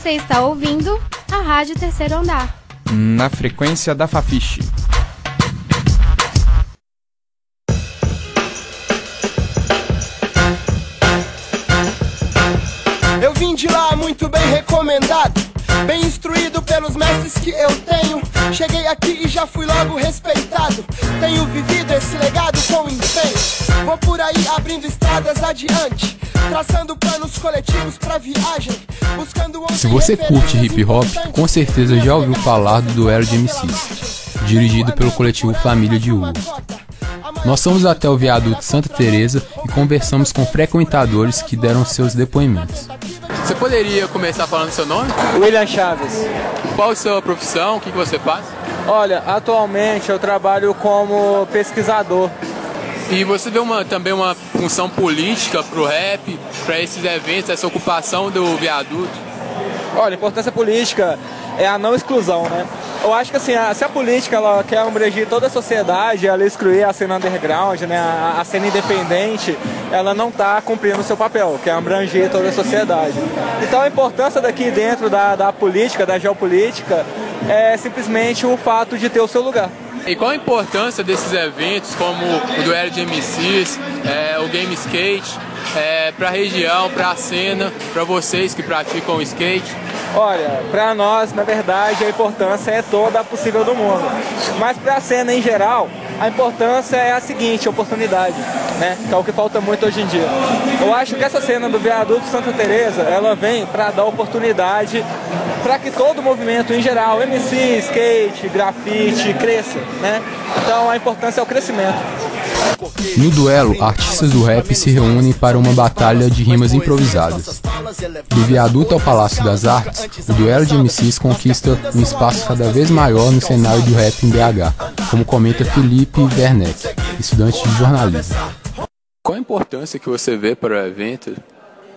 Você está ouvindo a Rádio Terceiro Andar. Na frequência da Fafiche. Eu vim de lá muito bem recomendado, bem instruído pelos mestres que eu tenho. Cheguei aqui e já fui logo respeitado. Tenho vivido esse legado com empenho. Vou por aí abrindo estradas adiante, traçando planos coletivos pra viagem, buscando Se você curte hip hop, com certeza já ouviu falar do duelo de MCs, dirigido pelo coletivo Família de Hugo. Nós fomos até o viaduto Santa Teresa e conversamos com frequentadores que deram seus depoimentos. Você poderia começar falando seu nome? William Chaves. Qual a sua profissão? O que que você faz? Olha, atualmente eu trabalho como pesquisador. E você vê uma, também uma função política pro rap, para esses eventos, essa ocupação do viaduto? Olha, a importância política é a não exclusão, né? Eu acho que assim, a- se a política ela quer abranger toda a sociedade, ela excluir a cena underground, né, a, a cena independente, ela não está cumprindo o seu papel, que é abranger toda a sociedade. Então a importância daqui dentro da, da política, da geopolítica, é simplesmente o fato de ter o seu lugar. E qual a importância desses eventos, como o duelo de MCs, é, o Game Skate, é, para a região, para a cena, para vocês que praticam o skate? Olha, para nós, na verdade, a importância é toda a possível do mundo. Mas para a cena em geral, a importância é a seguinte, oportunidade, né? Que é o que falta muito hoje em dia. Eu acho que essa cena do viaduto Santa Teresa, ela vem para dar oportunidade para que todo o movimento em geral, MC, skate, grafite, cresça, né? Então a importância é o crescimento. No duelo, artistas do rap se reúnem para uma batalha de rimas improvisadas. Do viaduto ao Palácio das Artes, o duelo de MCs conquista um espaço cada vez maior no cenário do rap em BH, como comenta Felipe Werneck, estudante de jornalismo. Qual a importância que você vê para o evento?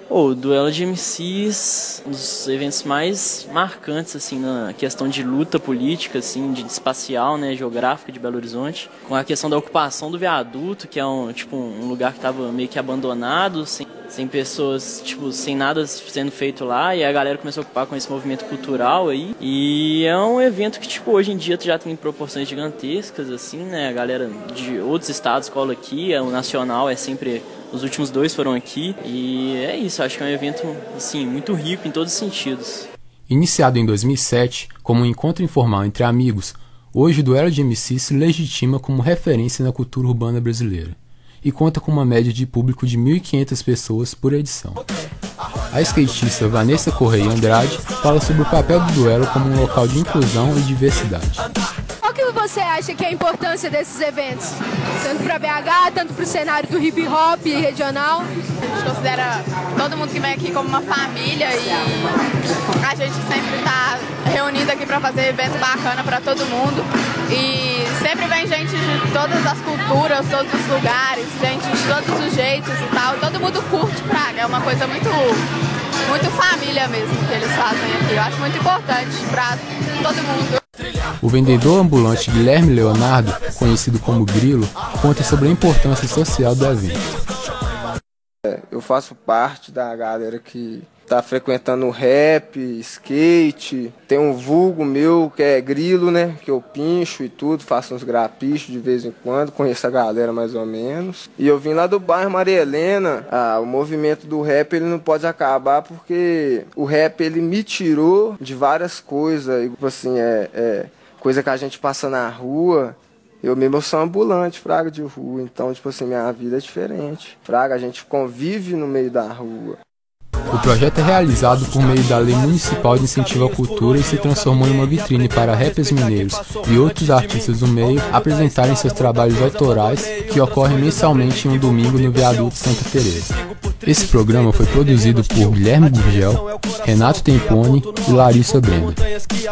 O duelo de MCs, um dos eventos mais marcantes assim na questão de luta política, assim, de espacial, né, geográfica de Belo Horizonte, com a questão da ocupação do viaduto, que é um tipo um lugar que estava meio que abandonado, sem, sem pessoas, tipo, sem nada sendo feito lá, e a galera começou a ocupar com esse movimento cultural aí. E é um evento que tipo hoje em dia já tem proporções gigantescas assim, né? A galera de outros estados cola aqui, o nacional é sempre os últimos dois foram aqui e é isso, acho que é um evento assim muito rico em todos os sentidos. Iniciado em 2007 como um encontro informal entre amigos, hoje o duelo de MC se legitima como referência na cultura urbana brasileira e conta com uma média de público de 1.500 pessoas por edição. A skatista Vanessa Correia Andrade fala sobre o papel do duelo como um local de inclusão e diversidade. Qual que você acha que é a importância desses eventos? Tanto para BH, tanto para o cenário do hip hop regional? A gente considera todo mundo que vem aqui como uma família e a gente sempre está reunido aqui para fazer evento bacana para todo mundo. E sempre vem gente de todas as culturas, todos os lugares, gente de todos os jeitos e tal. Todo mundo curte Praga, é uma coisa muito, muito família mesmo que eles fazem aqui. Eu acho muito importante para todo mundo. O vendedor ambulante Guilherme Leonardo, conhecido como Grilo, conta sobre a importância social do evento. Eu faço parte da galera que tá frequentando rap, skate. Tem um vulgo meu que é grilo, né? Que eu pincho e tudo, faço uns grapichos de vez em quando, conheço a galera mais ou menos. E eu vim lá do bairro Maria Helena. Ah, o movimento do rap ele não pode acabar porque o rap ele me tirou de várias coisas. Tipo assim, é, é coisa que a gente passa na rua. Eu mesmo sou ambulante, fraga de rua, então, tipo assim, minha vida é diferente. Fraga, a gente convive no meio da rua. O projeto é realizado por meio da Lei Municipal de Incentivo à Cultura e se transformou em uma vitrine para rappers mineiros e outros artistas do meio apresentarem seus trabalhos autorais que ocorrem mensalmente em um domingo no viaduto Santa Teresa. Esse programa foi produzido por Guilherme Gurgel, Renato Tempone e Larissa Brenda.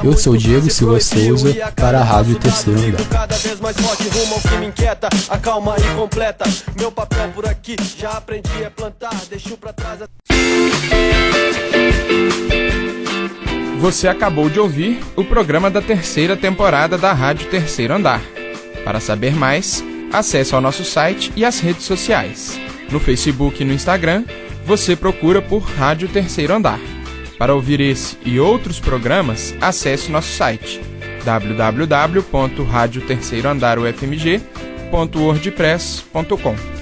Eu sou Diego Silva Souza para a Rádio Terceiro Andar. cada vez mais forte rumo ao que me inquieta, a calma completa. Meu papel por aqui já aprendi a plantar, deixo pra trás a... Você acabou de ouvir o programa da terceira temporada da Rádio Terceiro Andar. Para saber mais, acesse ao nosso site e as redes sociais. No Facebook e no Instagram, você procura por Rádio Terceiro Andar. Para ouvir esse e outros programas, acesse nosso site www.radioterceiroandarufmg.wordpress.com.